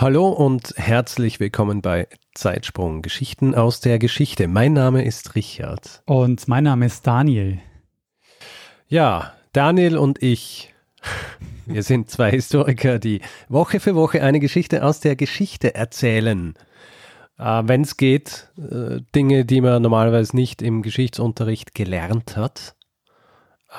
Hallo und herzlich willkommen bei Zeitsprung Geschichten aus der Geschichte. Mein Name ist Richard. Und mein Name ist Daniel. Ja, Daniel und ich, wir sind zwei Historiker, die Woche für Woche eine Geschichte aus der Geschichte erzählen. Äh, Wenn es geht, äh, Dinge, die man normalerweise nicht im Geschichtsunterricht gelernt hat.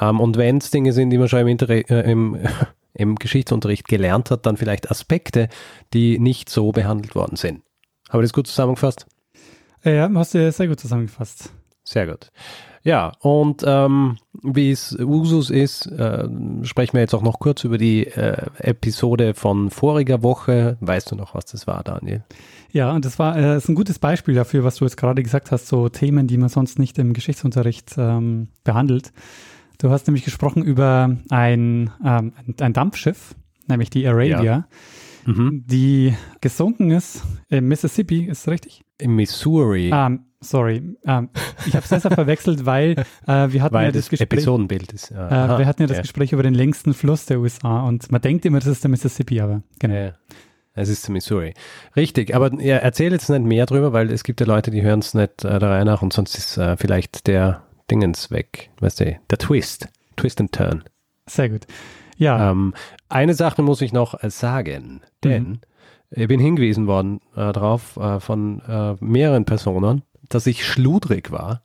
Ähm, und wenn es Dinge sind, die man schon im, Inter äh, im im Geschichtsunterricht gelernt hat, dann vielleicht Aspekte, die nicht so behandelt worden sind. Habe ich das gut zusammengefasst? Ja, hast du sehr gut zusammengefasst. Sehr gut. Ja, und ähm, wie es Usus ist, äh, sprechen wir jetzt auch noch kurz über die äh, Episode von voriger Woche. Weißt du noch, was das war, Daniel? Ja, und das war äh, ist ein gutes Beispiel dafür, was du jetzt gerade gesagt hast, so Themen, die man sonst nicht im Geschichtsunterricht ähm, behandelt. Du hast nämlich gesprochen über ein, ähm, ein Dampfschiff, nämlich die Arabia, Ja. Mhm. die gesunken ist im Mississippi, ist das richtig? Im Missouri, Ähm, sorry, ähm, ich habe es deshalb verwechselt, weil äh, wir hatten weil ja das, das Gespräch. Episodenbild ist. Äh, wir hatten ja das Gespräch über den längsten Fluss der USA und man denkt immer, das ist der Mississippi, aber genau. Ja, es ist der Missouri. Richtig, aber ja, erzähl jetzt nicht mehr drüber, weil es gibt ja Leute, die hören es nicht äh, der Reihe nach und sonst ist äh, vielleicht der Dingens weg. Weißt du, der Twist. Twist and Turn. Sehr gut. Ja, Ähm, eine Sache muss ich noch äh, sagen, denn ich bin hingewiesen worden äh, darauf äh, von äh, mehreren Personen, dass ich schludrig war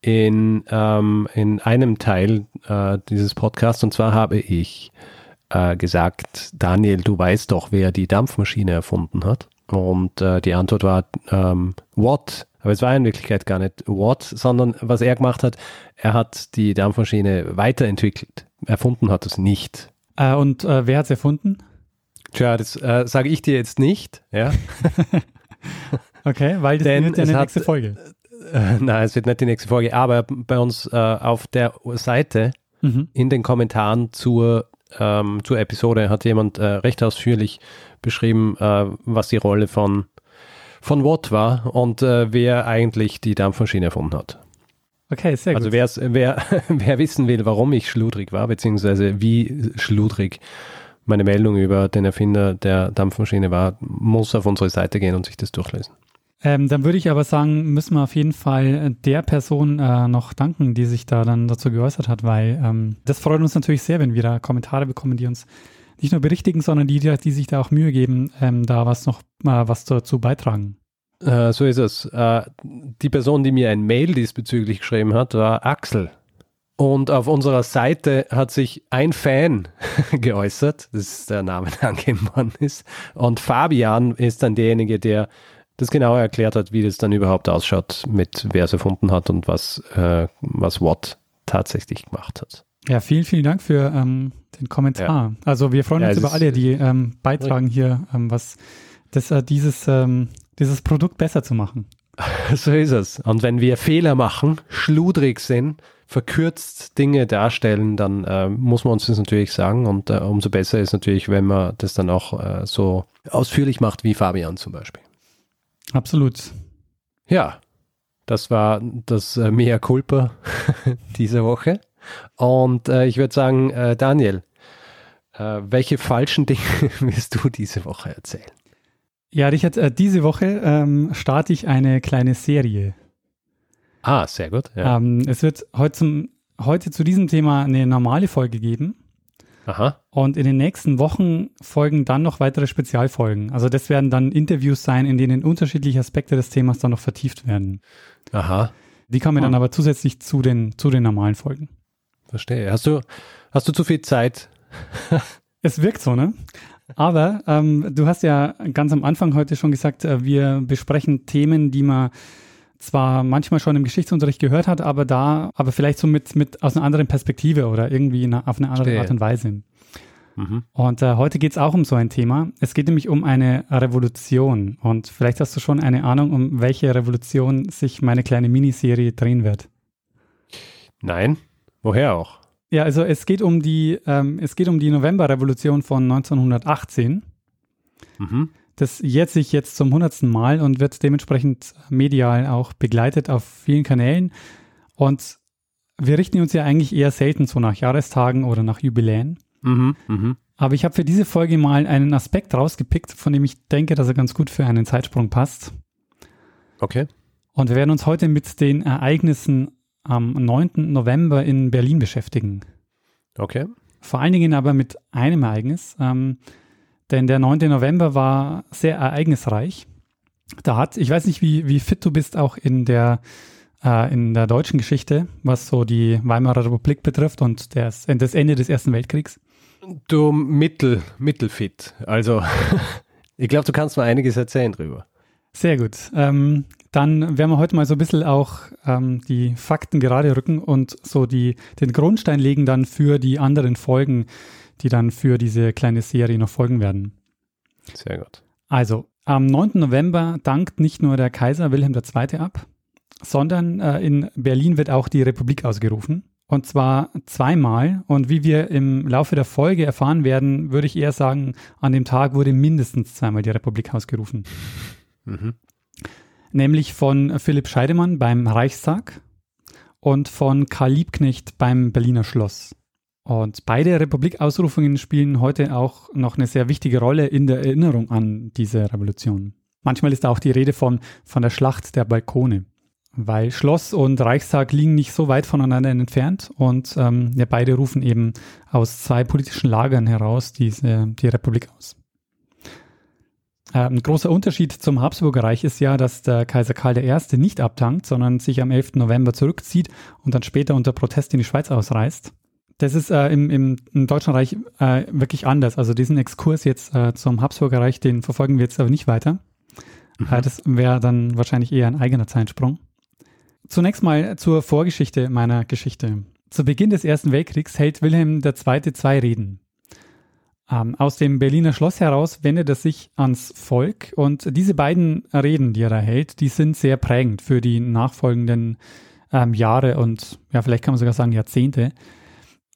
in, ähm, in einem Teil äh, dieses Podcasts. Und zwar habe ich äh, gesagt, Daniel, du weißt doch, wer die Dampfmaschine erfunden hat. Und die Antwort war ähm, Watt. Aber es war in Wirklichkeit gar nicht Watt, sondern was er gemacht hat, er hat die Dampfmaschine weiterentwickelt. Erfunden hat es nicht. äh, und äh, wer hat es erfunden? Tja, das äh, sage ich dir jetzt nicht. Ja? Okay, weil das Denn wird ja eine hat- nächste Folge. Äh, Nein, es wird nicht die nächste Folge, aber bei uns äh, auf der Seite Mhm. in den Kommentaren zur, ähm, zur Episode hat jemand äh, recht ausführlich beschrieben, äh, was die Rolle von, von Watt war und äh, wer eigentlich die Dampfmaschine erfunden hat. Okay, sehr Also gut. wer's, wer, wer wissen will, warum ich schludrig war, beziehungsweise wie schludrig meine Meldung über den Erfinder der Dampfmaschine war, muss auf unsere Seite gehen und sich das durchlesen. Ähm, dann würde ich aber sagen, müssen wir auf jeden Fall der Person äh, noch danken, die sich da dann dazu geäußert hat, weil ähm, das freut uns natürlich sehr, wenn wir da Kommentare bekommen, die uns nicht nur berichtigen, sondern die, die, sich da auch Mühe geben, ähm, da was noch äh, was dazu beitragen. Äh, so ist es. Äh, die Person, die mir ein Mail diesbezüglich geschrieben hat, war Axel. Und auf unserer Seite hat sich ein Fan geäußert, das ist der Name, der angegeben worden ist. Und Fabian ist dann derjenige, der das genauer erklärt hat, wie das dann überhaupt ausschaut, mit wer es erfunden hat und was, äh, was Watt tatsächlich gemacht hat. Ja, vielen, vielen Dank für ähm, den Kommentar. Also wir freuen Ja, uns über alle, die ähm, beitragen hier, ähm, was das, äh, dieses, ähm, dieses Produkt besser zu machen. So ist es. Und wenn wir Fehler machen, schludrig sind, verkürzt Dinge darstellen, dann äh, muss man uns das natürlich sagen. Und äh, umso besser ist natürlich, wenn man das dann auch äh, so ausführlich macht wie Fabian zum Beispiel. Absolut. Ja, das war das äh, Mea Culpa dieser Woche. Und äh, ich würde sagen, äh, Daniel, äh, welche falschen Dinge wirst du diese Woche erzählen? Ja, Richard, äh, diese Woche ähm, starte ich eine kleine Serie. Ah, sehr gut. Ja. Ähm, es wird heute, zum, heute zu diesem Thema eine normale Folge geben Aha. und in den nächsten Wochen folgen dann noch weitere Spezialfolgen. Also das werden dann Interviews sein, in denen unterschiedliche Aspekte des Themas dann noch vertieft werden. Aha. Die kommen dann aber zusätzlich zu den, zu den normalen Folgen. Verstehe. Hast du, hast du zu viel Zeit? Es wirkt so, ne? Aber ähm, du hast ja ganz am Anfang heute schon gesagt, äh, wir besprechen Themen, die man zwar manchmal schon im Geschichtsunterricht gehört hat, aber da, aber vielleicht so mit, mit aus einer anderen Perspektive oder irgendwie in einer, auf eine andere Verstehe. Art und Weise. Mhm. Und äh, heute geht es auch um so ein Thema. Es geht nämlich um eine Revolution. Und vielleicht hast du schon eine Ahnung, um welche Revolution sich meine kleine Miniserie drehen wird. Nein, woher auch? Ja, also es geht um die, ähm, es geht um die Novemberrevolution von 1918. Mhm. Das jährt sich jetzt zum hundertsten Mal und wird dementsprechend medial auch begleitet auf vielen Kanälen. Und wir richten uns ja eigentlich eher selten so nach Jahrestagen oder nach Jubiläen. Mhm, mh. Aber ich habe für diese Folge mal einen Aspekt rausgepickt, von dem ich denke, dass er ganz gut für einen Zeitsprung passt. Okay. Und wir werden uns heute mit den Ereignissen am 9. November in Berlin beschäftigen. Okay. Vor allen Dingen aber mit einem Ereignis, ähm, denn der 9. November war sehr ereignisreich. Da hat, ich weiß nicht, wie, wie fit du bist auch in der, äh, in der deutschen Geschichte, was so die Weimarer Republik betrifft und das, das Ende des Ersten Weltkriegs. Du mittel, mittelfit. Also, ich glaube, du kannst mir einiges erzählen drüber. Sehr gut. Ähm, dann werden wir heute mal so ein bisschen auch ähm, die Fakten gerade rücken und so die, den Grundstein legen dann für die anderen Folgen, die dann für diese kleine Serie noch folgen werden. Sehr gut. Also, am 9. November dankt nicht nur der Kaiser Wilhelm II. ab, sondern äh, in Berlin wird auch die Republik ausgerufen. Und zwar zweimal. Und wie wir im Laufe der Folge erfahren werden, würde ich eher sagen, an dem Tag wurde mindestens zweimal die Republik ausgerufen. Mhm nämlich von Philipp Scheidemann beim Reichstag und von Karl Liebknecht beim Berliner Schloss. Und beide Republikausrufungen spielen heute auch noch eine sehr wichtige Rolle in der Erinnerung an diese Revolution. Manchmal ist auch die Rede von, von der Schlacht der Balkone, weil Schloss und Reichstag liegen nicht so weit voneinander entfernt und ähm, ja, beide rufen eben aus zwei politischen Lagern heraus diese, die Republik aus. Ein großer Unterschied zum Habsburger Reich ist ja, dass der Kaiser Karl I. nicht abtankt, sondern sich am 11. November zurückzieht und dann später unter Protest in die Schweiz ausreist. Das ist äh, im, im, im, Deutschen Reich äh, wirklich anders. Also diesen Exkurs jetzt äh, zum Habsburger Reich, den verfolgen wir jetzt aber nicht weiter. Mhm. Äh, das wäre dann wahrscheinlich eher ein eigener Zeitsprung. Zunächst mal zur Vorgeschichte meiner Geschichte. Zu Beginn des Ersten Weltkriegs hält Wilhelm II. zwei Reden. Ähm, aus dem Berliner Schloss heraus wendet er sich ans Volk und diese beiden Reden, die er da hält, die sind sehr prägend für die nachfolgenden ähm, Jahre und ja, vielleicht kann man sogar sagen Jahrzehnte.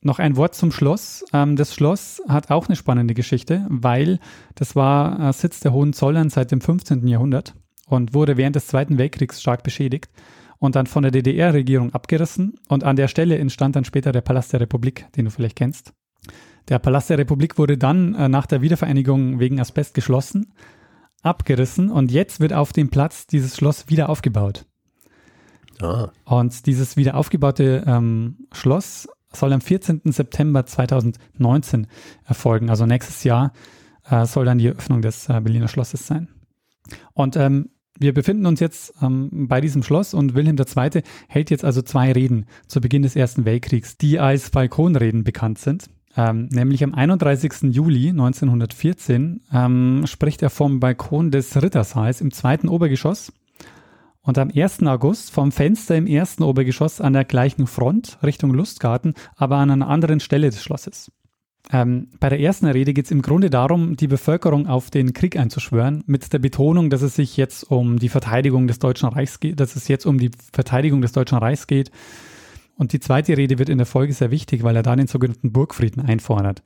Noch ein Wort zum Schloss. Ähm, das Schloss hat auch eine spannende Geschichte, weil das war äh, Sitz der Hohenzollern seit dem 15. Jahrhundert und wurde während des Zweiten Weltkriegs stark beschädigt und dann von der DDR-Regierung abgerissen und an der Stelle entstand dann später der Palast der Republik, den du vielleicht kennst. Der Palast der Republik wurde dann äh, nach der Wiedervereinigung wegen Asbest geschlossen, abgerissen und jetzt wird auf dem Platz dieses Schloss wieder aufgebaut. Ah. Und dieses wieder aufgebaute ähm, Schloss soll am 14. September 2019 erfolgen. Also nächstes Jahr äh, soll dann die Eröffnung des äh, Berliner Schlosses sein. Und ähm, wir befinden uns jetzt ähm, bei diesem Schloss und Wilhelm II. hält jetzt also zwei Reden zu Beginn des Ersten Weltkriegs, die als Balkonreden bekannt sind. Ähm, nämlich am 31. Juli 1914 ähm, spricht er vom Balkon des Rittersaals im zweiten Obergeschoss und am 1. August vom Fenster im ersten Obergeschoss an der gleichen Front Richtung Lustgarten, aber an einer anderen Stelle des Schlosses. Ähm, bei der ersten Rede geht es im Grunde darum, die Bevölkerung auf den Krieg einzuschwören, mit der Betonung, dass es sich jetzt um die Verteidigung des Deutschen Reichs geht, dass es jetzt um die Verteidigung des Deutschen Reichs geht und die zweite Rede wird in der Folge sehr wichtig, weil er da den sogenannten Burgfrieden einfordert.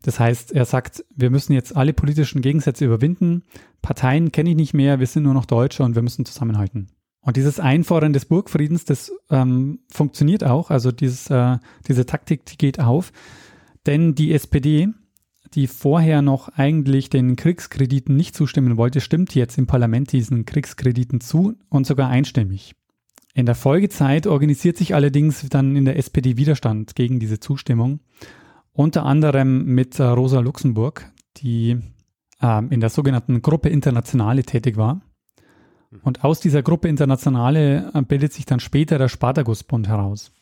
Das heißt, er sagt, wir müssen jetzt alle politischen Gegensätze überwinden. Parteien kenne ich nicht mehr, wir sind nur noch Deutsche und wir müssen zusammenhalten. Und dieses Einfordern des Burgfriedens, das ähm, funktioniert auch. Also dieses, äh, diese Taktik, die geht auf. Denn die SPD, die vorher noch eigentlich den Kriegskrediten nicht zustimmen wollte, stimmt jetzt im Parlament diesen Kriegskrediten zu und sogar einstimmig. In der Folgezeit organisiert sich allerdings dann in der SPD Widerstand gegen diese Zustimmung, unter anderem mit äh, Rosa Luxemburg, die äh, in der sogenannten Gruppe Internationale tätig war. Mhm. Und aus dieser Gruppe Internationale äh, bildet sich dann später der Spartakusbund heraus.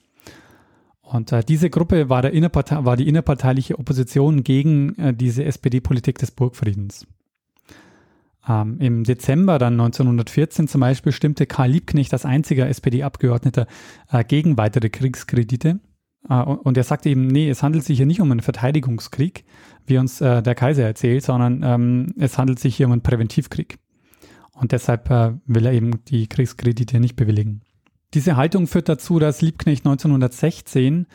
Und äh, diese Gruppe war, war, die innerparteiliche Opposition gegen äh, diese SPD-Politik des Burgfriedens. Ähm, Im Dezember dann 1914 zum Beispiel stimmte Karl Liebknecht als einziger SPD-Abgeordneter äh, gegen weitere Kriegskredite. Äh, und er sagt eben, nee, es handelt sich hier nicht um einen Verteidigungskrieg, wie uns äh, der Kaiser erzählt, sondern ähm, es handelt sich hier um einen Präventivkrieg. Und deshalb äh, will er eben die Kriegskredite nicht bewilligen. Diese Haltung führt dazu, dass Liebknecht 1916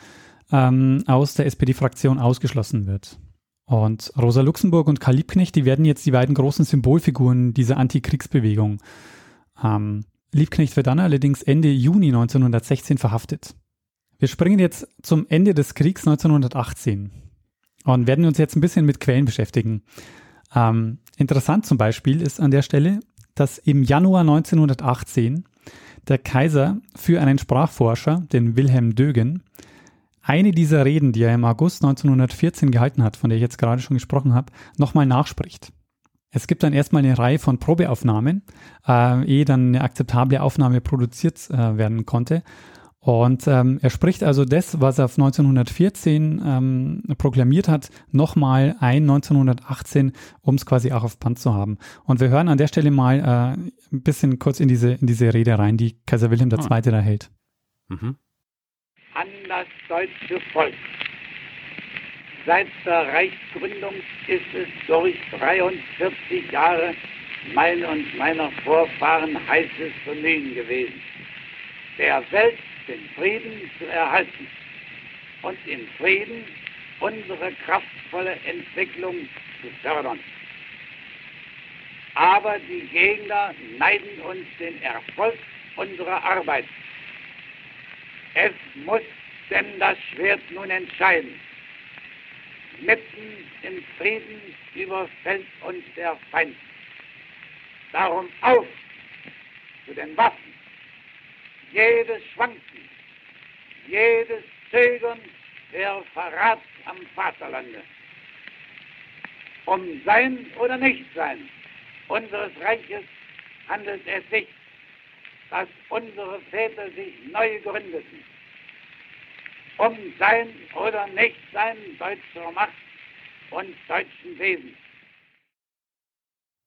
ähm, aus der SPD-Fraktion ausgeschlossen wird. Und Rosa Luxemburg und Karl Liebknecht, die werden jetzt die beiden großen Symbolfiguren dieser Antikriegsbewegung. Ähm, Liebknecht wird dann allerdings Ende Juni 1916 verhaftet. Wir springen jetzt zum Ende des Kriegs 1918 und werden uns jetzt ein bisschen mit Quellen beschäftigen. Ähm, interessant zum Beispiel ist an der Stelle, dass im Januar 1918 der Kaiser für einen Sprachforscher, den Wilhelm Dögen, eine dieser Reden, die er im August 1914 gehalten hat, von der ich jetzt gerade schon gesprochen habe, nochmal nachspricht. Es gibt dann erstmal eine Reihe von Probeaufnahmen, äh, ehe dann eine akzeptable Aufnahme produziert äh, werden konnte. Und ähm, er spricht also das, was er 1914 ähm, proklamiert hat, nochmal ein 1918, um es quasi auch auf Band zu haben. Und wir hören an der Stelle mal äh, ein bisschen kurz in diese, in diese Rede rein, die Kaiser Wilhelm II. Ah. da hält. Mhm. Das deutsche Volk. Seit der Reichsgründung ist es durch 43 Jahre mein und meiner Vorfahren heißes Vergnügen gewesen. Der Welt den Frieden zu erhalten und in Frieden unsere kraftvolle Entwicklung zu fördern. Aber die Gegner neiden uns den Erfolg unserer Arbeit. Es muss denn das Schwert nun entscheiden. Mitten im Frieden überfällt uns der Feind. Darum auf zu den Waffen jedes Schwanken, jedes Zögern der Verrat am Vaterlande. Um Sein oder Nichtsein unseres Reiches handelt es sich, dass unsere Väter sich neu gründeten. Um Sein oder Nichtsein deutscher Macht und deutschen Wesens.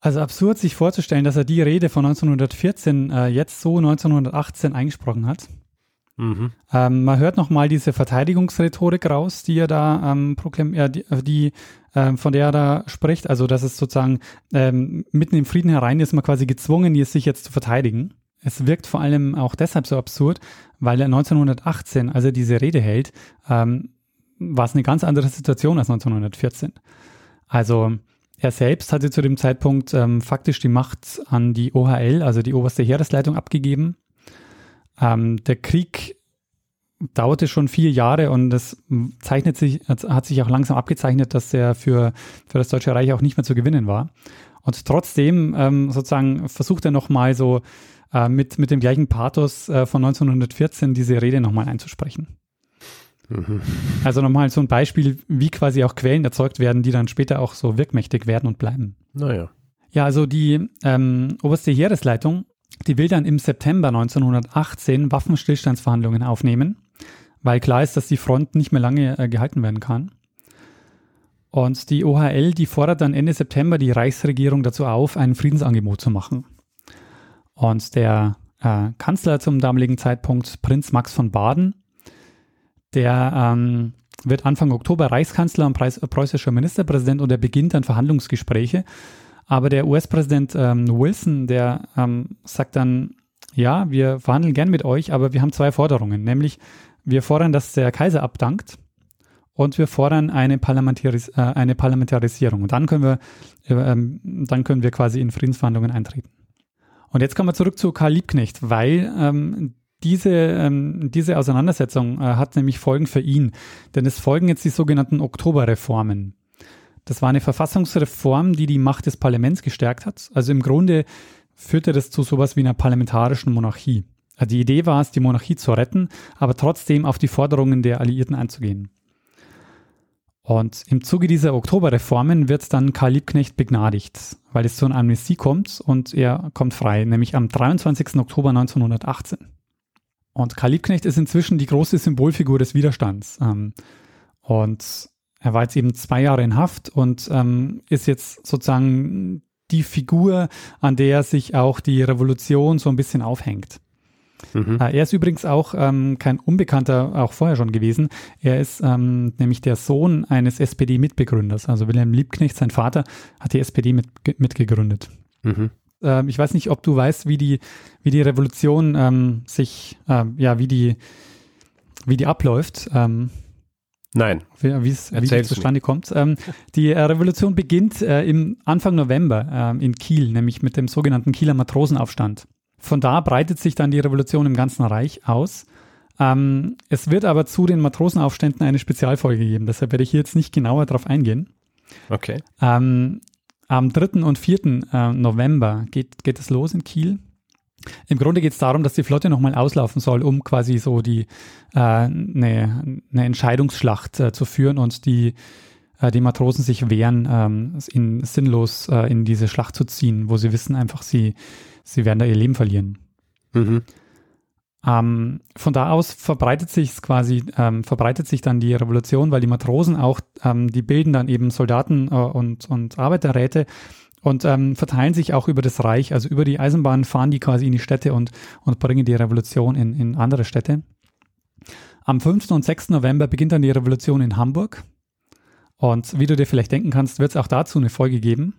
Also absurd, sich vorzustellen, dass er die Rede von 1914 äh, jetzt so 1918 eingesprochen hat. Mhm. Ähm, man hört nochmal diese Verteidigungsrhetorik raus, die er da ähm, proklamiert, die, die äh, von der er da spricht. Also, dass es sozusagen ähm, mitten im Frieden herein ist, man quasi gezwungen, ist, sich jetzt zu verteidigen. Es wirkt vor allem auch deshalb so absurd, weil er 1918, als er diese Rede hält, ähm, war es eine ganz andere Situation als 1914. Also er selbst hatte zu dem Zeitpunkt ähm, faktisch die Macht an die OHL, also die oberste Heeresleitung, abgegeben. Ähm, der Krieg dauerte schon vier Jahre und es zeichnet sich, hat sich auch langsam abgezeichnet, dass er für, für das Deutsche Reich auch nicht mehr zu gewinnen war. Und trotzdem ähm, sozusagen versucht er nochmal so äh, mit, mit dem gleichen Pathos äh, von 1914 diese Rede nochmal einzusprechen. Also nochmal so ein Beispiel, wie quasi auch Quellen erzeugt werden, die dann später auch so wirkmächtig werden und bleiben. Naja. Ja, also die ähm, oberste Heeresleitung, die will dann im September 1918 Waffenstillstandsverhandlungen aufnehmen, weil klar ist, dass die Front nicht mehr lange äh, gehalten werden kann. Und die OHL, die fordert dann Ende September die Reichsregierung dazu auf, ein Friedensangebot zu machen. Und der äh, Kanzler zum damaligen Zeitpunkt, Prinz Max von Baden, der ähm, wird Anfang Oktober Reichskanzler und preußischer Ministerpräsident und er beginnt dann Verhandlungsgespräche. Aber der US-Präsident ähm, Wilson, der ähm, sagt dann, ja, wir verhandeln gern mit euch, aber wir haben zwei Forderungen. Nämlich, wir fordern, dass der Kaiser abdankt und wir fordern eine, Parlamentaris äh, eine Parlamentarisierung. Und dann können wir, äh, ähm, dann können wir quasi in Friedensverhandlungen eintreten. Und jetzt kommen wir zurück zu Karl Liebknecht, weil ähm, diese, ähm, diese Auseinandersetzung äh, hat nämlich Folgen für ihn, denn es folgen jetzt die sogenannten Oktoberreformen. Das war eine Verfassungsreform, die die Macht des Parlaments gestärkt hat. Also im Grunde führte das zu sowas wie einer parlamentarischen Monarchie. Also die Idee war es, die Monarchie zu retten, aber trotzdem auf die Forderungen der Alliierten einzugehen. Und im Zuge dieser Oktoberreformen wird dann Karl Liebknecht begnadigt, weil es zu einer Amnestie kommt und er kommt frei, nämlich am 23. Oktober 1918. Und Karl Liebknecht ist inzwischen die große Symbolfigur des Widerstands. Ähm, und er war jetzt eben zwei Jahre in Haft und ähm, ist jetzt sozusagen die Figur, an der sich auch die Revolution so ein bisschen aufhängt. Mhm. Äh, er ist übrigens auch ähm, kein Unbekannter, auch vorher schon gewesen. Er ist ähm, nämlich der Sohn eines SPD-Mitbegründers. Also Wilhelm Liebknecht, sein Vater, hat die SPD mit, mitgegründet. Mhm. Ähm, ich weiß nicht, ob du weißt, wie die, wie die Revolution ähm, sich, äh, ja, wie die, wie die abläuft. Ähm, Nein. Wie, wie es zustande mir. kommt. Ähm, die äh, Revolution beginnt äh, im Anfang November äh, in Kiel, nämlich mit dem sogenannten Kieler Matrosenaufstand. Von da breitet sich dann die Revolution im ganzen Reich aus. Ähm, es wird aber zu den Matrosenaufständen eine Spezialfolge geben, deshalb werde ich hier jetzt nicht genauer darauf eingehen. Okay. Ähm, am 3. und 4. Äh, November geht, geht es los in Kiel. Im Grunde geht es darum, dass die Flotte nochmal auslaufen soll, um quasi so die eine äh, ne, ne Entscheidungsschlacht äh, zu führen und die, äh, die Matrosen sich wehren, ähm, in, sinnlos äh, in diese Schlacht zu ziehen, wo sie wissen einfach, sie, sie werden da ihr Leben verlieren. Mhm. Ähm, von da aus verbreitet sich quasi, ähm, verbreitet sich dann die Revolution, weil die Matrosen auch, ähm, die bilden dann eben Soldaten äh, und, und Arbeiterräte und ähm, verteilen sich auch über das Reich, also über die Eisenbahn fahren die quasi in die Städte und, und bringen die Revolution in, in andere Städte. Am 5. und 6. November beginnt dann die Revolution in Hamburg. Und wie du dir vielleicht denken kannst, wird es auch dazu eine Folge geben.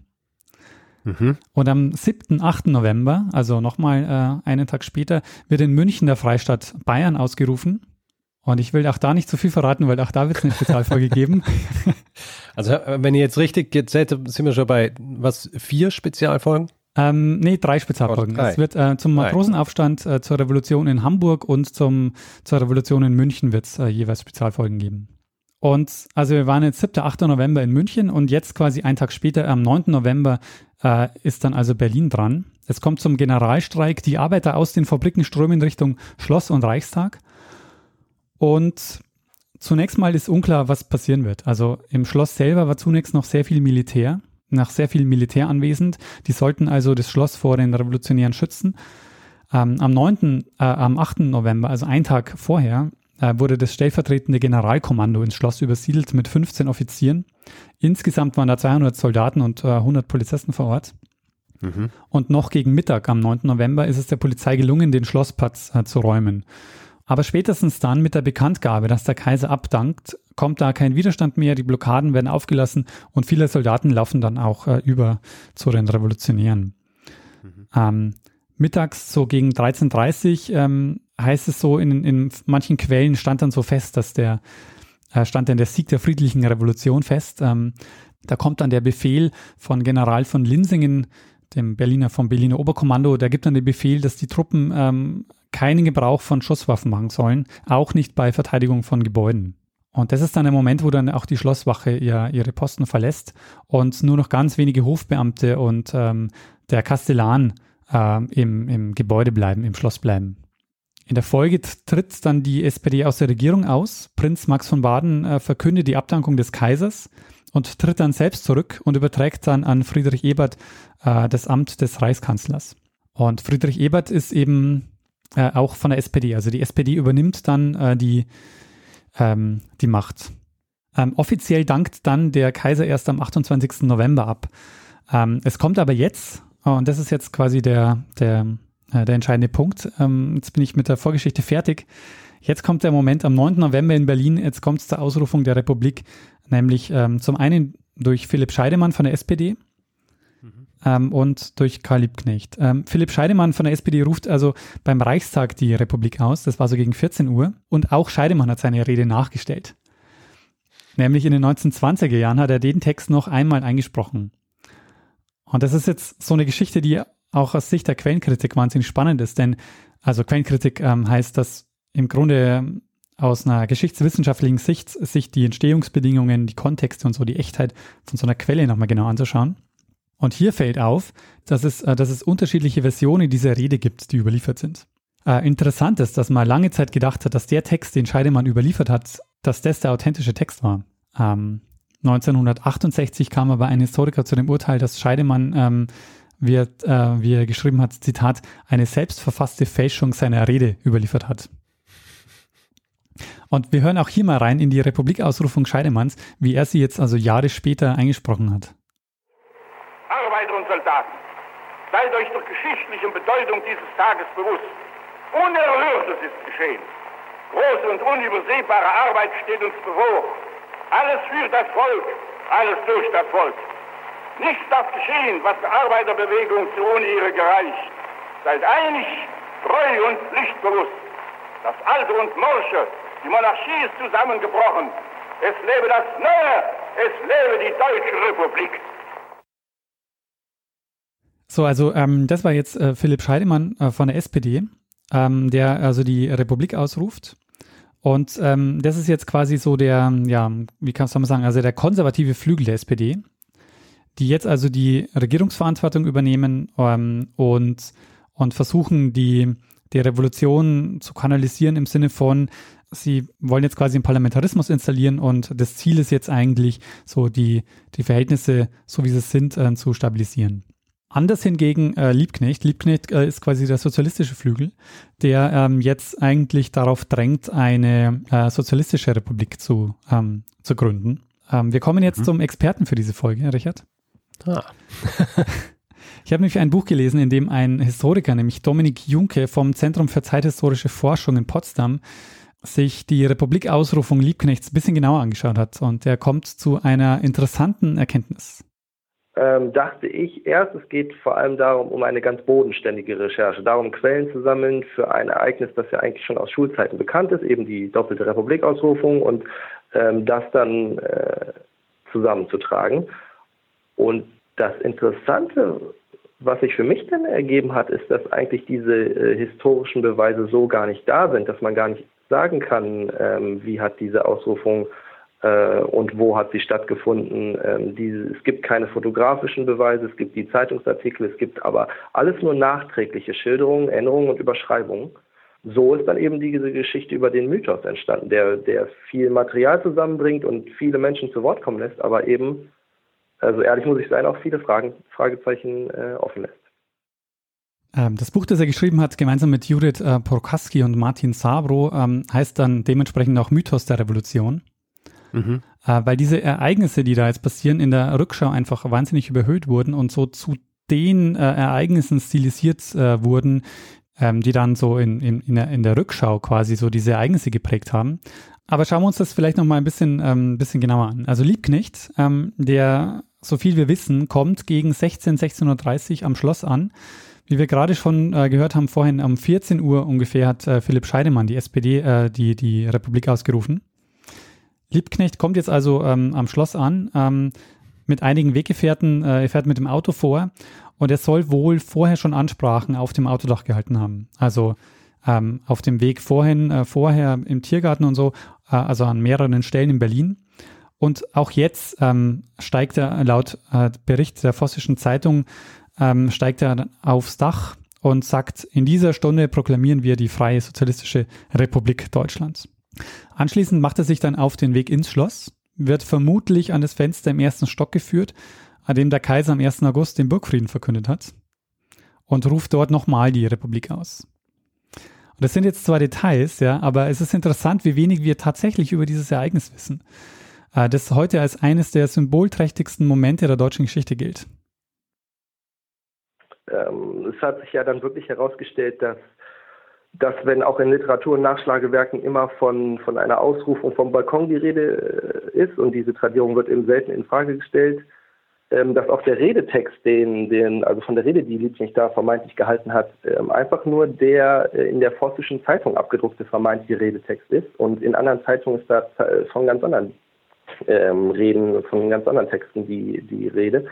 Mhm. Und am 7., 8. November, also nochmal äh, einen Tag später, wird in München der Freistaat Bayern ausgerufen. Und ich will auch da nicht zu viel verraten, weil auch da wird es eine Spezialfolge geben. Also äh, wenn ihr jetzt richtig gezählt habt, sind wir schon bei was, vier Spezialfolgen? Ähm, nee, drei Spezialfolgen. Oh, drei. Es wird äh, zum Matrosenaufstand, äh, zur Revolution in Hamburg und zum, zur Revolution in München wird es äh, jeweils Spezialfolgen geben. Und also wir waren jetzt 7. 8. November in München und jetzt quasi einen Tag später, am 9. November, äh, ist dann also Berlin dran. Es kommt zum Generalstreik. Die Arbeiter aus den Fabriken strömen Richtung Schloss und Reichstag. Und zunächst mal ist unklar, was passieren wird. Also im Schloss selber war zunächst noch sehr viel Militär, nach sehr viel Militär anwesend. Die sollten also das Schloss vor den Revolutionären schützen. Ähm, am 9., äh, am 8. November, also einen Tag vorher, wurde das stellvertretende Generalkommando ins Schloss übersiedelt mit 15 Offizieren. Insgesamt waren da 200 Soldaten und äh, 100 Polizisten vor Ort. Mhm. Und noch gegen Mittag am 9. November ist es der Polizei gelungen, den Schlossplatz äh, zu räumen. Aber spätestens dann mit der Bekanntgabe, dass der Kaiser abdankt, kommt da kein Widerstand mehr, die Blockaden werden aufgelassen und viele Soldaten laufen dann auch äh, über zu den Revolutionären. Mhm. Ähm, mittags so gegen 13.30 Uhr ähm, heißt es so, in, in manchen Quellen stand dann so fest, dass der, äh, stand dann der Sieg der friedlichen Revolution fest. Ähm, da kommt dann der Befehl von General von Linsingen, dem Berliner vom Berliner Oberkommando, der gibt dann den Befehl, dass die Truppen ähm, keinen Gebrauch von Schusswaffen machen sollen, auch nicht bei Verteidigung von Gebäuden. Und das ist dann der Moment, wo dann auch die Schlosswache ihr, ihre Posten verlässt und nur noch ganz wenige Hofbeamte und ähm, der Kastellan äh, im, im Gebäude bleiben, im Schloss bleiben. In der Folge tritt dann die SPD aus der Regierung aus. Prinz Max von Baden äh, verkündet die Abdankung des Kaisers und tritt dann selbst zurück und überträgt dann an Friedrich Ebert äh, das Amt des Reichskanzlers. Und Friedrich Ebert ist eben äh, auch von der SPD. Also die SPD übernimmt dann äh, die, ähm, die Macht. Ähm, offiziell dankt dann der Kaiser erst am 28. November ab. Ähm, es kommt aber jetzt, und das ist jetzt quasi der, der, äh, der entscheidende Punkt. Ähm, jetzt bin ich mit der Vorgeschichte fertig. Jetzt kommt der Moment am 9. November in Berlin. Jetzt kommt es zur Ausrufung der Republik, nämlich ähm, zum einen durch Philipp Scheidemann von der SPD ähm, und durch Karl Liebknecht. Ähm, Philipp Scheidemann von der SPD ruft also beim Reichstag die Republik aus. Das war so gegen 14 Uhr. Und auch Scheidemann hat seine Rede nachgestellt. Nämlich in den 1920er Jahren hat er den Text noch einmal eingesprochen. Und das ist jetzt so eine Geschichte, die auch aus Sicht der Quellenkritik wahnsinnig spannend ist, denn also Quellenkritik ähm, heißt, dass im Grunde aus einer geschichtswissenschaftlichen Sicht sich die Entstehungsbedingungen, die Kontexte und so die Echtheit von so einer Quelle nochmal genau anzuschauen. Und hier fällt auf, dass es, äh, dass es unterschiedliche Versionen dieser Rede gibt, die überliefert sind. Äh, interessant ist, dass man lange Zeit gedacht hat, dass der Text, den Scheidemann überliefert hat, dass das der authentische Text war. Ähm, 1968 kam aber ein Historiker zu dem Urteil, dass Scheidemann, ähm, wie, er, äh, wie er geschrieben hat, Zitat, eine selbstverfasste Fälschung seiner Rede überliefert hat. Und wir hören auch hier mal rein in die Republikausrufung Scheidemanns, wie er sie jetzt also Jahre später eingesprochen hat. Arbeiter und Soldaten, seid euch der geschichtlichen Bedeutung dieses Tages bewusst. Unerhörtes ist geschehen. Große und unübersehbare Arbeit steht uns bevor. Alles für das Volk, alles durch das Volk. Nichts darf geschehen, was der Arbeiterbewegung zu ohne ihre gereicht. Seid einig, treu und pflichtbewusst. Das Alte und Morsche, die Monarchie ist zusammengebrochen. Es lebe das Neue, es lebe die Deutsche Republik. So, also ähm, das war jetzt äh, Philipp Scheidemann äh, von der SPD, ähm, der also die Republik ausruft. Und ähm, das ist jetzt quasi so der, ja, wie kann man sagen, also der konservative Flügel der SPD, die jetzt also die Regierungsverantwortung übernehmen ähm, und, und versuchen, die, die Revolution zu kanalisieren im Sinne von, sie wollen jetzt quasi einen Parlamentarismus installieren und das Ziel ist jetzt eigentlich so die, die Verhältnisse, so wie sie sind, äh, zu stabilisieren. Anders hingegen äh, Liebknecht. Liebknecht äh, ist quasi der sozialistische Flügel, der ähm, jetzt eigentlich darauf drängt, eine äh, sozialistische Republik zu, ähm, zu gründen. Ähm, wir kommen jetzt mhm. zum Experten für diese Folge, Richard. Ah. ich habe nämlich ein Buch gelesen, in dem ein Historiker, nämlich Dominik Junke vom Zentrum für zeithistorische Forschung in Potsdam, sich die Republikausrufung Liebknechts ein bisschen genauer angeschaut hat. Und er kommt zu einer interessanten Erkenntnis. Ähm, dachte ich erst, es geht vor allem darum, um eine ganz bodenständige Recherche, darum Quellen zu sammeln für ein Ereignis, das ja eigentlich schon aus Schulzeiten bekannt ist, eben die doppelte Republikausrufung und ähm, das dann äh, zusammenzutragen. Und das Interessante, was sich für mich dann ergeben hat, ist, dass eigentlich diese äh, historischen Beweise so gar nicht da sind, dass man gar nicht sagen kann, ähm, wie hat diese Ausrufung äh, und wo hat sie stattgefunden. Ähm, diese, es gibt keine fotografischen Beweise, es gibt die Zeitungsartikel, es gibt aber alles nur nachträgliche Schilderungen, Änderungen und Überschreibungen. So ist dann eben diese Geschichte über den Mythos entstanden, der, der viel Material zusammenbringt und viele Menschen zu Wort kommen lässt, aber eben also ehrlich muss ich sein, auch viele Fragen, Fragezeichen äh, offen lässt. Ähm, das Buch, das er geschrieben hat, gemeinsam mit Judith äh, Prokaski und Martin Sabro, ähm, heißt dann dementsprechend auch Mythos der Revolution. Mhm. Äh, weil diese Ereignisse, die da jetzt passieren, in der Rückschau einfach wahnsinnig überhöht wurden und so zu den äh, Ereignissen stilisiert äh, wurden, ähm, die dann so in, in, in, der, in der Rückschau quasi so diese Ereignisse geprägt haben. Aber schauen wir uns das vielleicht noch mal ein bisschen, ähm, bisschen genauer an. Also Liebknecht, ähm, der, so viel wir wissen, kommt gegen 16, 16.30 Uhr am Schloss an. Wie wir gerade schon äh, gehört haben, vorhin um 14 Uhr ungefähr hat äh, Philipp Scheidemann, die SPD, äh, die, die Republik ausgerufen. Liebknecht kommt jetzt also ähm, am Schloss an, ähm, mit einigen Weggefährten, äh, er fährt mit dem Auto vor und er soll wohl vorher schon Ansprachen auf dem Autodach gehalten haben. Also ähm, auf dem Weg vorhin, äh, vorher im Tiergarten und so, äh, also an mehreren Stellen in Berlin. Und auch jetzt ähm, steigt er laut äh, Bericht der Vossischen Zeitung, ähm, steigt er aufs Dach und sagt, in dieser Stunde proklamieren wir die freie sozialistische Republik Deutschlands. Anschließend macht er sich dann auf den Weg ins Schloss, wird vermutlich an das Fenster im ersten Stock geführt, an dem der Kaiser am 1. August den Burgfrieden verkündet hat und ruft dort nochmal die Republik aus. Und das sind jetzt zwar Details, ja, aber es ist interessant, wie wenig wir tatsächlich über dieses Ereignis wissen, das heute als eines der symbolträchtigsten Momente der deutschen Geschichte gilt. Ähm, es hat sich ja dann wirklich herausgestellt, dass, dass wenn auch in Literatur und Nachschlagewerken immer von, von einer Ausrufung vom Balkon die Rede äh, ist und diese Tradierung wird eben selten in Frage gestellt, ähm, dass auch der Redetext, den, den, also von der Rede, die Liebknecht da vermeintlich gehalten hat, ähm, einfach nur der äh, in der Vossischen Zeitung abgedruckte vermeintliche Redetext ist. Und in anderen Zeitungen ist da von ganz anderen ähm, Reden, von ganz anderen Texten die, die Rede.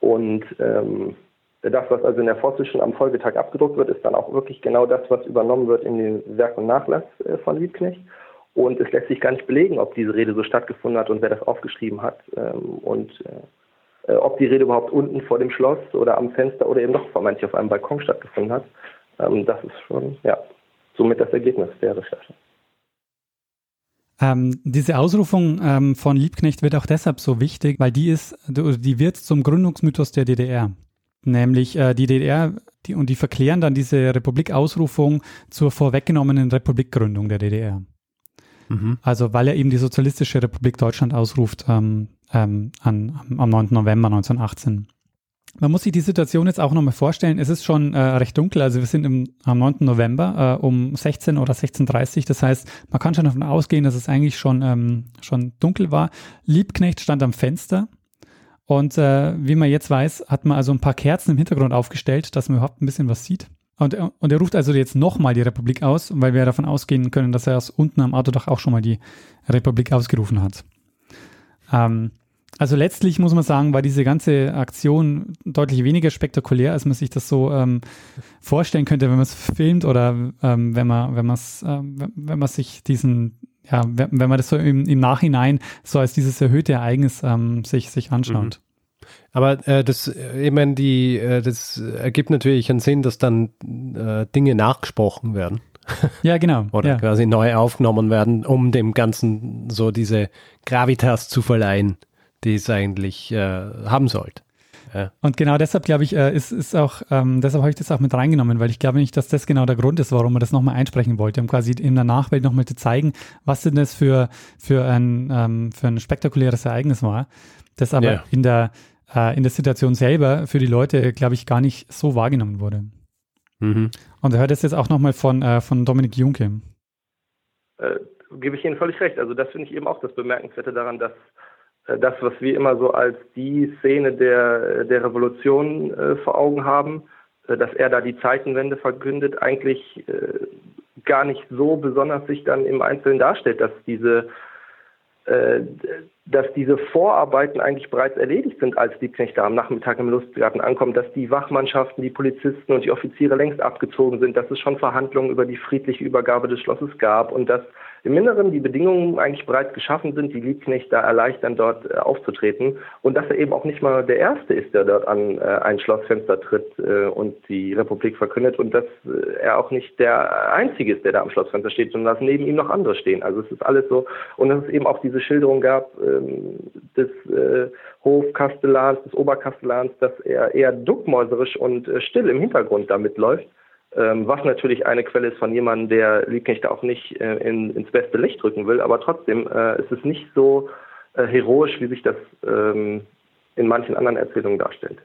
Und ähm, das, was also in der Vossischen am Folgetag abgedruckt wird, ist dann auch wirklich genau das, was übernommen wird in den Werk und Nachlass äh, von Liebknecht. Und es lässt sich gar nicht belegen, ob diese Rede so stattgefunden hat und wer das aufgeschrieben hat. Ähm, und äh, äh, ob die Rede überhaupt unten vor dem Schloss oder am Fenster oder eben doch vermeintlich auf einem Balkon stattgefunden hat. Ähm, das ist schon, ja, somit das Ergebnis der Recherche. Ähm, diese Ausrufung ähm, von Liebknecht wird auch deshalb so wichtig, weil die ist, die wird zum Gründungsmythos der DDR. Nämlich äh, die DDR die, und die verklären dann diese Republikausrufung zur vorweggenommenen Republikgründung der DDR. Mhm. Also weil er eben die Sozialistische Republik Deutschland ausruft ähm, ähm, an, am 9. November 1918. man muss sich die Situation jetzt auch nochmal vorstellen. Es ist schon äh, recht dunkel, also wir sind im, am 9. November äh, um 16 oder 16.30 Uhr. Das heißt, man kann schon davon ausgehen, dass es eigentlich schon, ähm, schon dunkel war. Liebknecht stand am Fenster und äh, wie man jetzt weiß, hat man also ein paar Kerzen im Hintergrund aufgestellt, dass man überhaupt ein bisschen was sieht. Und, und er ruft also jetzt nochmal die Republik aus, weil wir davon ausgehen können, dass er aus unten am Autodach auch schon mal die Republik ausgerufen hat. Ähm, also letztlich muss man sagen, war diese ganze Aktion deutlich weniger spektakulär, als man sich das so ähm, vorstellen könnte, wenn man es filmt oder ähm, wenn man, wenn man es, ähm, wenn man sich diesen, ja, wenn, wenn man das so im, im, Nachhinein so als dieses erhöhte Ereignis ähm, sich, sich anschaut. Mhm. Aber äh, das, ich meine, die, äh, das ergibt natürlich einen Sinn, dass dann äh, Dinge nachgesprochen werden. Ja, genau. Oder ja. quasi neu aufgenommen werden, um dem Ganzen so diese Gravitas zu verleihen die es eigentlich äh, haben sollte. Ja. Und genau deshalb, glaube ich, äh, ist, ist auch, ähm, deshalb habe ich das auch mit reingenommen, weil ich glaube nicht, dass das genau der Grund ist, warum man das nochmal einsprechen wollte, um quasi in der Nachwelt nochmal zu zeigen, was denn das für, für, ein, ähm, für ein spektakuläres Ereignis war, das aber ja. in, der, äh, in der Situation selber für die Leute, glaube ich, gar nicht so wahrgenommen wurde. Mhm. Und er hört es jetzt auch nochmal von, äh, von Dominik Junke. Äh, gebe ich Ihnen völlig recht. Also das finde ich eben auch das Bemerkenswerte daran, dass das, was wir immer so als die Szene der, der Revolution äh, vor Augen haben, äh, dass er da die Zeitenwende verkündet, eigentlich äh, gar nicht so besonders sich dann im Einzelnen darstellt, dass diese äh, dass diese Vorarbeiten eigentlich bereits erledigt sind, als die Knechte am Nachmittag im Lustgarten ankommen, dass die Wachmannschaften, die Polizisten und die Offiziere längst abgezogen sind, dass es schon Verhandlungen über die friedliche Übergabe des Schlosses gab und dass im Inneren die Bedingungen eigentlich bereits geschaffen sind, die Liebknecht da erleichtern, dort äh, aufzutreten. Und dass er eben auch nicht mal der Erste ist, der dort an äh, ein Schlossfenster tritt äh, und die Republik verkündet. Und dass äh, er auch nicht der Einzige ist, der da am Schlossfenster steht, sondern dass neben ihm noch andere stehen. Also es ist alles so. Und dass es eben auch diese Schilderung gab ähm, des äh, Hofkastellans, des Oberkastellans, dass er eher duckmäuserisch und äh, still im Hintergrund damit läuft ähm, was natürlich eine Quelle ist von jemandem, der Liebknecht auch nicht äh, in, ins beste Licht drücken will, aber trotzdem äh, ist es nicht so äh, heroisch, wie sich das ähm, in manchen anderen Erzählungen darstellt.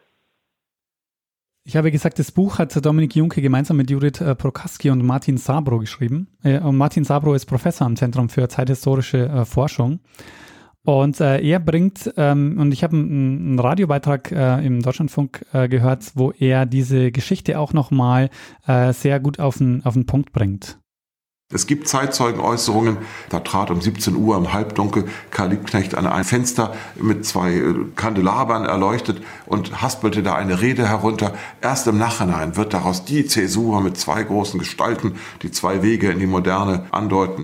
Ich habe gesagt, das Buch hat Dominik Junke gemeinsam mit Judith äh, Prokaski und Martin Sabro geschrieben. Äh, und Martin Sabro ist Professor am Zentrum für zeithistorische äh, Forschung. Und äh, er bringt, ähm, und ich habe einen, Radiobeitrag äh, im Deutschlandfunk äh, gehört, wo er diese Geschichte auch nochmal äh, sehr gut auf den, auf den Punkt bringt. Es gibt Zeitzeugenäußerungen, da trat um 17 Uhr im Halbdunkel Karl Liebknecht an ein Fenster mit zwei äh, Kandelabern erleuchtet und haspelte da eine Rede herunter. Erst im Nachhinein wird daraus die Zäsur mit zwei großen Gestalten, die zwei Wege in die Moderne andeuten.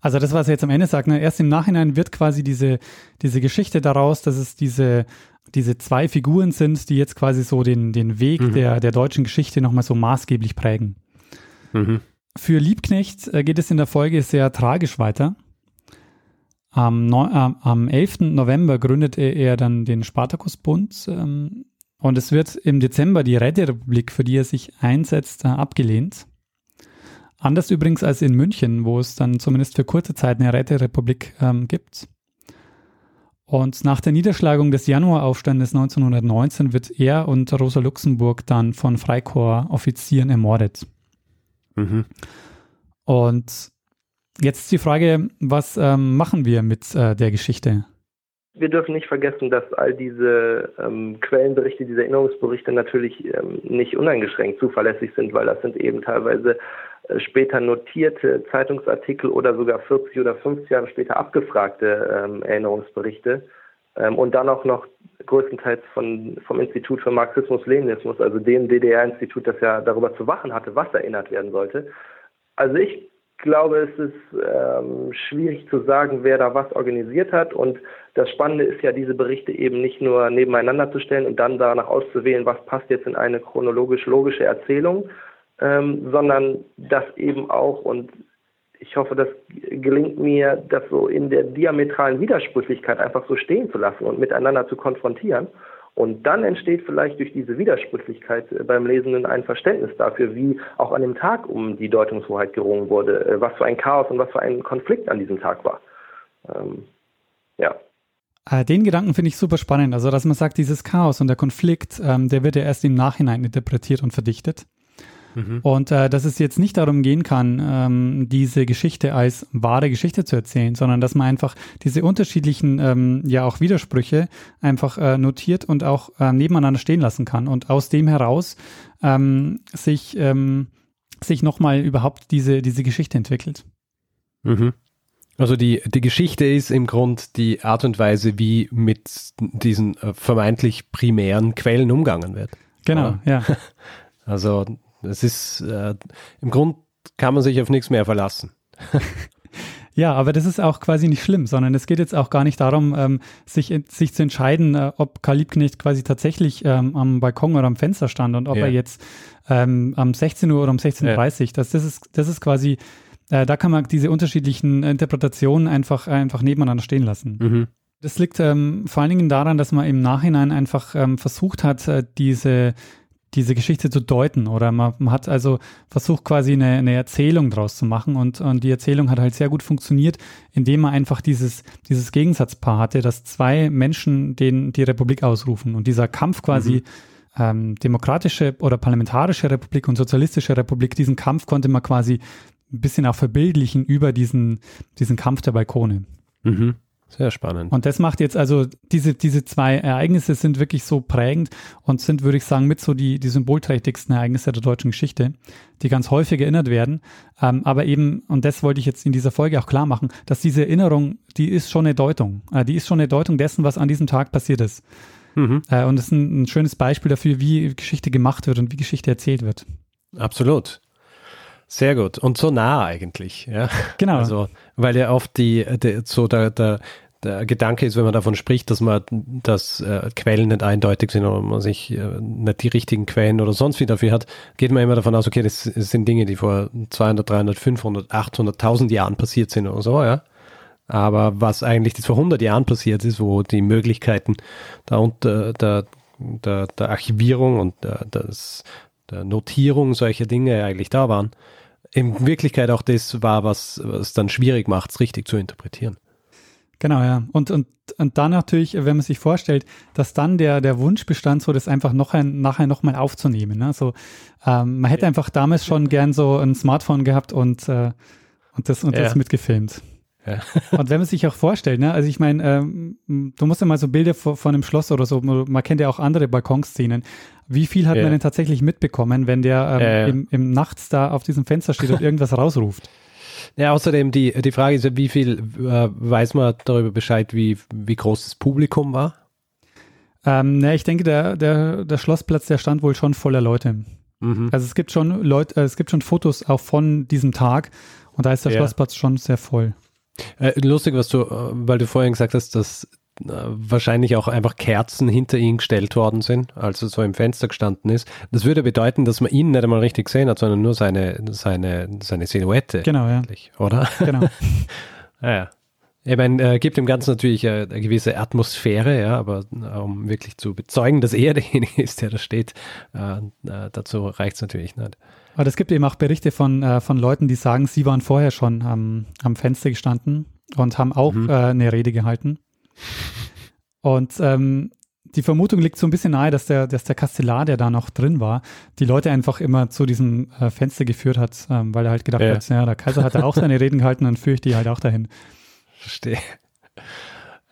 Also das, was er jetzt am Ende sagt, ne, erst im Nachhinein wird quasi diese, diese Geschichte daraus, dass es diese, diese zwei Figuren sind, die jetzt quasi so den, den Weg mhm. der, der deutschen Geschichte nochmal so maßgeblich prägen. Mhm. Für Liebknecht äh, geht es in der Folge sehr tragisch weiter. Am, äh, am 11. November gründete er dann den Spartakusbund ähm, und es wird im Dezember die Räterepublik, für die er sich einsetzt, äh, abgelehnt. Anders übrigens als in München, wo es dann zumindest für kurze Zeit eine Räterepublik ähm, gibt. Und nach der Niederschlagung des Januaraufstandes 1919 wird er und Rosa Luxemburg dann von Freikorps-Offizieren ermordet. Mhm. Und jetzt ist die Frage, was ähm, machen wir mit äh, der Geschichte? Wir dürfen nicht vergessen, dass all diese ähm, Quellenberichte, diese Erinnerungsberichte natürlich ähm, nicht uneingeschränkt zuverlässig sind, weil das sind eben teilweise äh, später notierte Zeitungsartikel oder sogar 40 oder 50 Jahre später abgefragte ähm, Erinnerungsberichte ähm, und dann auch noch größtenteils von, vom Institut für Marxismus-Leninismus, also dem DDR-Institut, das ja darüber zu wachen hatte, was erinnert werden sollte. Also ich glaube, es ist ähm, schwierig zu sagen, wer da was organisiert hat. Und das Spannende ist ja, diese Berichte eben nicht nur nebeneinander zu stellen und dann danach auszuwählen, was passt jetzt in eine chronologisch-logische Erzählung, ähm, sondern das eben auch, und ich hoffe, das gelingt mir, das so in der diametralen Widersprüchlichkeit einfach so stehen zu lassen und miteinander zu konfrontieren. Und dann entsteht vielleicht durch diese Widersprüchlichkeit äh, beim Lesenden ein Verständnis dafür, wie auch an dem Tag um die Deutungshoheit gerungen wurde, äh, was für ein Chaos und was für ein Konflikt an diesem Tag war. Ähm, ja. Äh, den Gedanken finde ich super spannend. Also, dass man sagt, dieses Chaos und der Konflikt, ähm, der wird ja erst im Nachhinein interpretiert und verdichtet. Mhm. Und äh, dass es jetzt nicht darum gehen kann, ähm, diese Geschichte als wahre Geschichte zu erzählen, sondern dass man einfach diese unterschiedlichen, ähm, ja auch Widersprüche einfach äh, notiert und auch äh, nebeneinander stehen lassen kann und aus dem heraus ähm, sich, ähm, sich nochmal überhaupt diese, diese Geschichte entwickelt. Mhm. Also die, die Geschichte ist im Grund die Art und Weise, wie mit diesen äh, vermeintlich primären Quellen umgangen wird. Genau, ja. Also es ist, äh, im Grund kann man sich auf nichts mehr verlassen. Ja, aber das ist auch quasi nicht schlimm, sondern es geht jetzt auch gar nicht darum, ähm, sich, sich zu entscheiden, äh, ob Karl Liebknecht quasi tatsächlich ähm, am Balkon oder am Fenster stand und ob ja. er jetzt ähm, am 16 Uhr oder um 16.30 Uhr, ja. das, das, ist, das ist quasi, äh, da kann man diese unterschiedlichen Interpretationen einfach, einfach nebeneinander stehen lassen. Mhm. Das liegt ähm, vor allen Dingen daran, dass man im Nachhinein einfach ähm, versucht hat, äh, diese diese Geschichte zu deuten oder man, man hat also versucht quasi eine, eine, Erzählung draus zu machen und, und die Erzählung hat halt sehr gut funktioniert, indem man einfach dieses, dieses Gegensatzpaar hatte, dass zwei Menschen den, die Republik ausrufen und dieser Kampf quasi mhm. ähm, demokratische oder parlamentarische Republik und sozialistische Republik, diesen Kampf konnte man quasi ein bisschen auch verbildlichen über diesen, diesen Kampf der Balkone. Mhm. Sehr spannend. Und das macht jetzt also, diese, diese zwei Ereignisse sind wirklich so prägend und sind, würde ich sagen, mit so die, die symbolträchtigsten Ereignisse der deutschen Geschichte, die ganz häufig erinnert werden. Ähm, aber eben, und das wollte ich jetzt in dieser Folge auch klar machen, dass diese Erinnerung, die ist schon eine Deutung. Äh, die ist schon eine Deutung dessen, was an diesem Tag passiert ist. Mhm. Äh, und es ist ein, ein schönes Beispiel dafür, wie Geschichte gemacht wird und wie Geschichte erzählt wird. Absolut. Sehr gut. Und so nah eigentlich, ja. Genau. Also, weil ja oft die, die so der, der, der Gedanke ist, wenn man davon spricht, dass man, dass äh, Quellen nicht eindeutig sind oder man sich äh, nicht die richtigen Quellen oder sonst wie dafür hat, geht man immer davon aus, okay, das, das sind Dinge, die vor 200, 300, 500, 800, 1000 Jahren passiert sind oder so, ja. Aber was eigentlich das vor 100 Jahren passiert ist, wo die Möglichkeiten der, der, der, der, der Archivierung und der, des, der Notierung solcher Dinge eigentlich da waren, in Wirklichkeit auch das war, was es dann schwierig macht, es richtig zu interpretieren. Genau, ja. Und, und, und dann natürlich, wenn man sich vorstellt, dass dann der, der Wunsch bestand, so das einfach noch ein, nachher nochmal aufzunehmen. Ne? So, ähm, man hätte einfach damals schon gern so ein Smartphone gehabt und, äh, und, das, und ja. das mitgefilmt. Ja. und wenn man sich auch vorstellt, ne, also ich meine, ähm, du musst ja mal so Bilder von, von einem Schloss oder so, man kennt ja auch andere Balkonszenen. Wie viel hat ja. man denn tatsächlich mitbekommen, wenn der ähm, ja, Im, im Nachts da auf diesem Fenster steht und irgendwas rausruft? Ja, außerdem die, die Frage ist ja, wie viel äh, weiß man darüber Bescheid, wie, wie groß das Publikum war? Ähm, ne, ich denke, der, der, der Schlossplatz, der stand wohl schon voller Leute. Mhm. Also es gibt schon Leute, äh, es gibt schon Fotos auch von diesem Tag und da ist der Schlossplatz schon sehr voll. Äh, lustig, was du, äh, weil du vorhin gesagt hast, dass äh, wahrscheinlich auch einfach Kerzen hinter ihn gestellt worden sind, als er so im Fenster gestanden ist. Das würde bedeuten, dass man ihn nicht einmal richtig gesehen hat, sondern nur seine, seine, seine Silhouette. Genau, ja. Oder? Genau. ja, ja. Ich meine, äh, gibt dem Ganzen natürlich äh, eine gewisse Atmosphäre, ja, aber äh, um wirklich zu bezeugen, dass er derjenige ist, der da steht, äh, dazu reicht es natürlich nicht. Aber es gibt eben auch Berichte von, äh, von Leuten, die sagen, sie waren vorher schon am, am Fenster gestanden und haben auch mhm. äh, eine Rede gehalten. Und ähm, die Vermutung liegt so ein bisschen nahe, dass der, dass der Kastellar, der da noch drin war, die Leute einfach immer zu diesem äh, Fenster geführt hat, ähm, weil er halt gedacht ja. hat, ja, der Kaiser hat auch seine Reden gehalten, dann führe ich die halt auch dahin. Verstehe.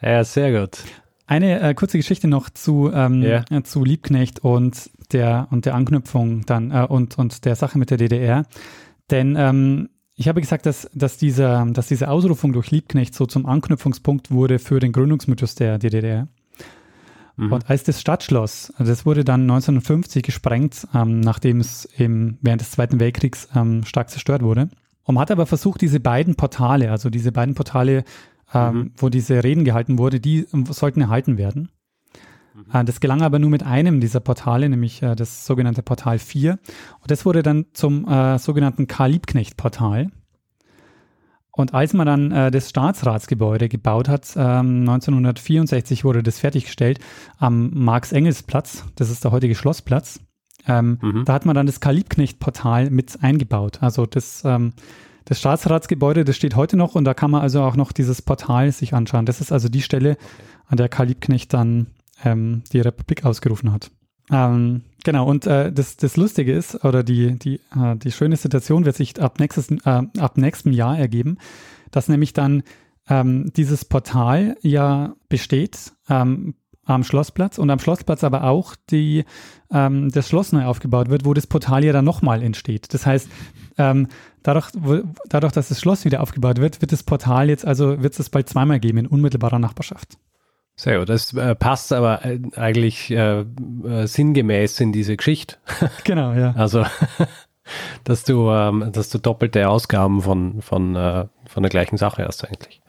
Ja, sehr gut. Eine äh, kurze Geschichte noch zu, ähm, yeah. äh, zu Liebknecht und der und der Anknüpfung dann äh, und, und der Sache mit der DDR. Denn ähm, ich habe gesagt, dass, dass, diese, dass diese Ausrufung durch Liebknecht so zum Anknüpfungspunkt wurde für den Gründungsmythos der DDR. Mhm. Und als das Stadtschloss, also das wurde dann 1950 gesprengt, ähm, nachdem es im, während des Zweiten Weltkriegs ähm, stark zerstört wurde. Und man hat aber versucht, diese beiden Portale, also diese beiden Portale, ähm, mhm. wo diese Reden gehalten wurde, die ähm, sollten erhalten werden. Mhm. Das gelang aber nur mit einem dieser Portale, nämlich äh, das sogenannte Portal 4. Und das wurde dann zum äh, sogenannten Karl-Liebknecht-Portal. Und als man dann äh, das Staatsratsgebäude gebaut hat, ähm, 1964 wurde das fertiggestellt am Marx-Engels-Platz, das ist der heutige Schlossplatz. Ähm, mhm. Da hat man dann das Karl-Liebknecht-Portal mit eingebaut. Also das, ähm, das Staatsratsgebäude, das steht heute noch und da kann man also auch noch dieses Portal sich anschauen. Das ist also die Stelle, an der Karl Liebknecht dann ähm, die Republik ausgerufen hat. Ähm, genau, und äh, das, das Lustige ist, oder die, die, äh, die schöne Situation wird sich ab, nächstes, äh, ab nächstem Jahr ergeben, dass nämlich dann ähm, dieses Portal ja besteht ähm, am Schlossplatz und am Schlossplatz aber auch die, ähm, das Schloss neu aufgebaut wird, wo das Portal ja dann nochmal entsteht. Das heißt, ähm, dadurch, wo, dadurch, dass das Schloss wieder aufgebaut wird, wird das Portal jetzt also, wird es bald zweimal geben in unmittelbarer Nachbarschaft. Sehr gut, das äh, passt aber äh, eigentlich äh, äh, sinngemäß in diese Geschichte. Genau, ja. Also, dass du, ähm, dass du doppelte Ausgaben von, von, äh, von der gleichen Sache hast eigentlich.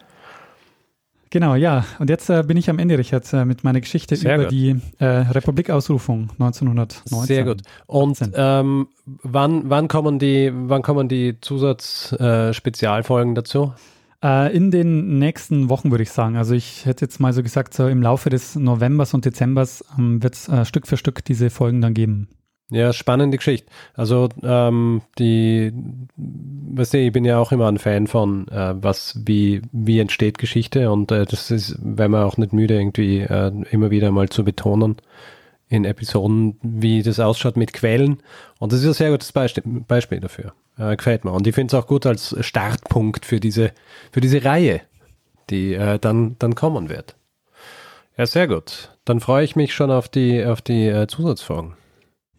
Genau, ja. Und jetzt äh, bin ich am Ende, Richard, äh, mit meiner Geschichte Sehr über gut. die äh, Republikausrufung 1919. Sehr gut. Und 18. ähm, wann, wann kommen die, wann kommen die Zusatz-Spezialfolgen dazu? Äh, in den nächsten Wochen würde ich sagen. Also ich hätte jetzt mal so gesagt, so im Laufe des Novembers und Dezembers ähm, wird es äh, Stück für Stück diese Folgen dann geben. Ja, spannende Geschichte. Also ähm, die, weißt du, ich bin ja auch immer ein Fan von, äh, was, wie, wie entsteht Geschichte und äh, das ist, wenn man auch nicht müde, irgendwie äh, immer wieder mal zu betonen in Episoden, wie das ausschaut mit Quellen. Und das ist ein sehr gutes Beispiel, Beispiel dafür. Äh, gefällt mir. Und ich finde es auch gut als Startpunkt für diese, für diese Reihe, die äh, dann, dann kommen wird. Ja, sehr gut. Dann freue ich mich schon auf die, auf die äh, Zusatzfolgen.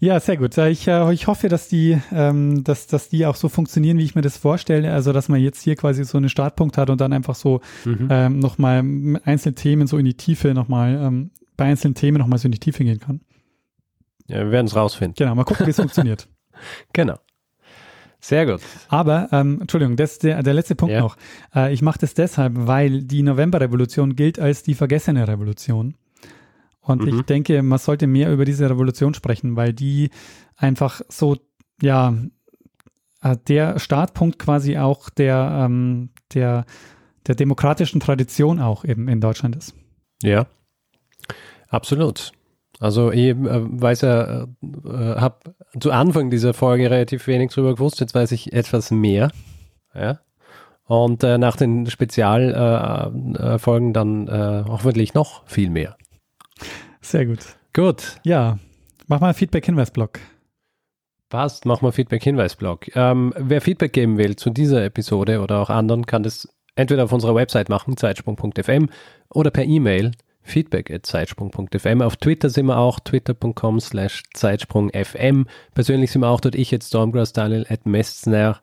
Ja, sehr gut. Ich, äh, ich hoffe, dass die, ähm, dass, dass die auch so funktionieren, wie ich mir das vorstelle. Also, dass man jetzt hier quasi so einen Startpunkt hat und dann einfach so Mhm. ähm, nochmal einzelne Themen so in die Tiefe nochmal, ähm, bei einzelnen Themen nochmal so in die Tiefe gehen kann. Ja, wir werden es rausfinden. Genau, mal gucken, wie es funktioniert. Genau. Sehr gut. Aber, ähm, Entschuldigung, das der, der letzte Punkt Ja. noch. Äh, ich mache das deshalb, weil die Novemberrevolution gilt als die vergessene Revolution. Und Mhm. ich denke, man sollte mehr über diese Revolution sprechen, weil die einfach so, ja, äh, der Startpunkt quasi auch der, ähm, der, der demokratischen Tradition auch eben in Deutschland ist. Ja, absolut. Also ich äh, weiß ja, äh, habe zu Anfang dieser Folge relativ wenig drüber gewusst, jetzt weiß ich etwas mehr. Ja. Und äh, nach den Spezialfolgen äh, dann hoffentlich noch viel mehr. Sehr gut. Gut, Ja, mach mal Feedback-Hinweis-Blog. passt, machen wir Feedback-Hinweis-Blog. Ähm, wer Feedback geben will zu dieser Episode oder auch anderen, kann das entweder auf unserer Website machen, zeitsprung.fm oder per E-Mail feedback.zeitsprung.fm. Auf Twitter sind wir auch, twitter.com slash zeitsprungfm. Persönlich sind wir auch dort, ich jetzt Stormgrass Daniel at Messner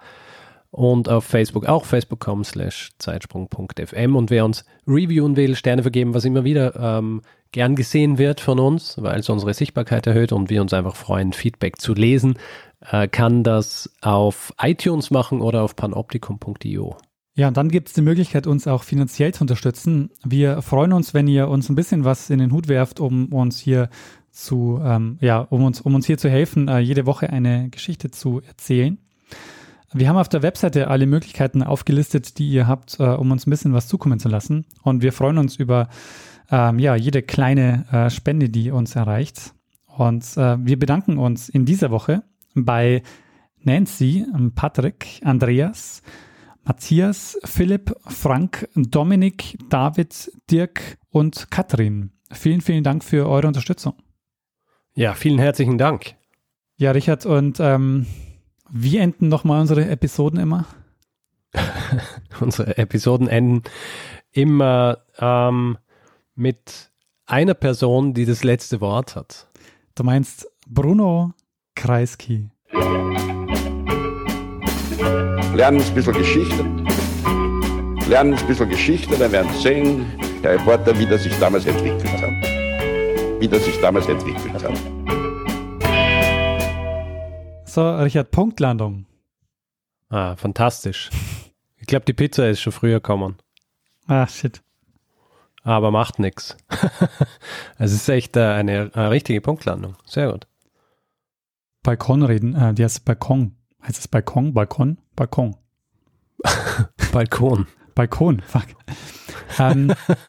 und auf Facebook auch, facebook.com slash zeitsprung.fm. Und wer uns reviewen will, Sterne vergeben, was immer wieder ähm, gern gesehen wird von uns, weil es unsere Sichtbarkeit erhöht und wir uns einfach freuen, Feedback zu lesen, äh, kann das auf iTunes machen oder auf panoptikum.io. Ja, und dann gibt es die Möglichkeit, uns auch finanziell zu unterstützen. Wir freuen uns, wenn ihr uns ein bisschen was in den Hut werft, um uns hier zu, ähm, ja, um uns, um uns hier zu helfen, äh, jede Woche eine Geschichte zu erzählen. Wir haben auf der Webseite alle Möglichkeiten aufgelistet, die ihr habt, äh, um uns ein bisschen was zukommen zu lassen. Und wir freuen uns über ähm, ja, jede kleine äh, Spende, die uns erreicht. Und äh, wir bedanken uns in dieser Woche bei Nancy, Patrick, Andreas, Matthias, Philipp, Frank, Dominik, David, Dirk und Katrin. Vielen, vielen Dank für eure Unterstützung. Ja, vielen herzlichen Dank. Ja, Richard, und ähm, wie enden nochmal unsere Episoden immer? Unsere Episoden enden immer ähm, mit einer Person, die das letzte Wort hat. Du meinst Bruno Kreisky. Lernen ein bisschen Geschichte. Lernen ein bisschen Geschichte, dann werden Sie sehen, der Reporter, wie das sich damals entwickelt hat. Wie das sich damals entwickelt hat. So, Richard, Punktlandung. Ah, fantastisch. Ich glaube, die Pizza ist schon früher gekommen, Ah, shit. aber macht nichts. Es ist echt äh, eine, eine richtige Punktlandung. Sehr gut. Balkon reden, äh, die heißt Balkon. Heißt es Balkon? Balkon? Balkon. Balkon. Balkon, fuck. ähm,